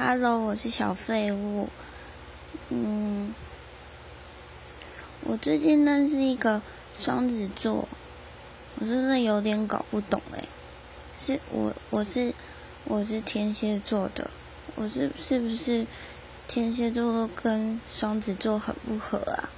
Hello，我是小废物。嗯，我最近认识一个双子座，我真的有点搞不懂哎。是我，我是我是天蝎座的，我是是不是天蝎座跟双子座很不合啊？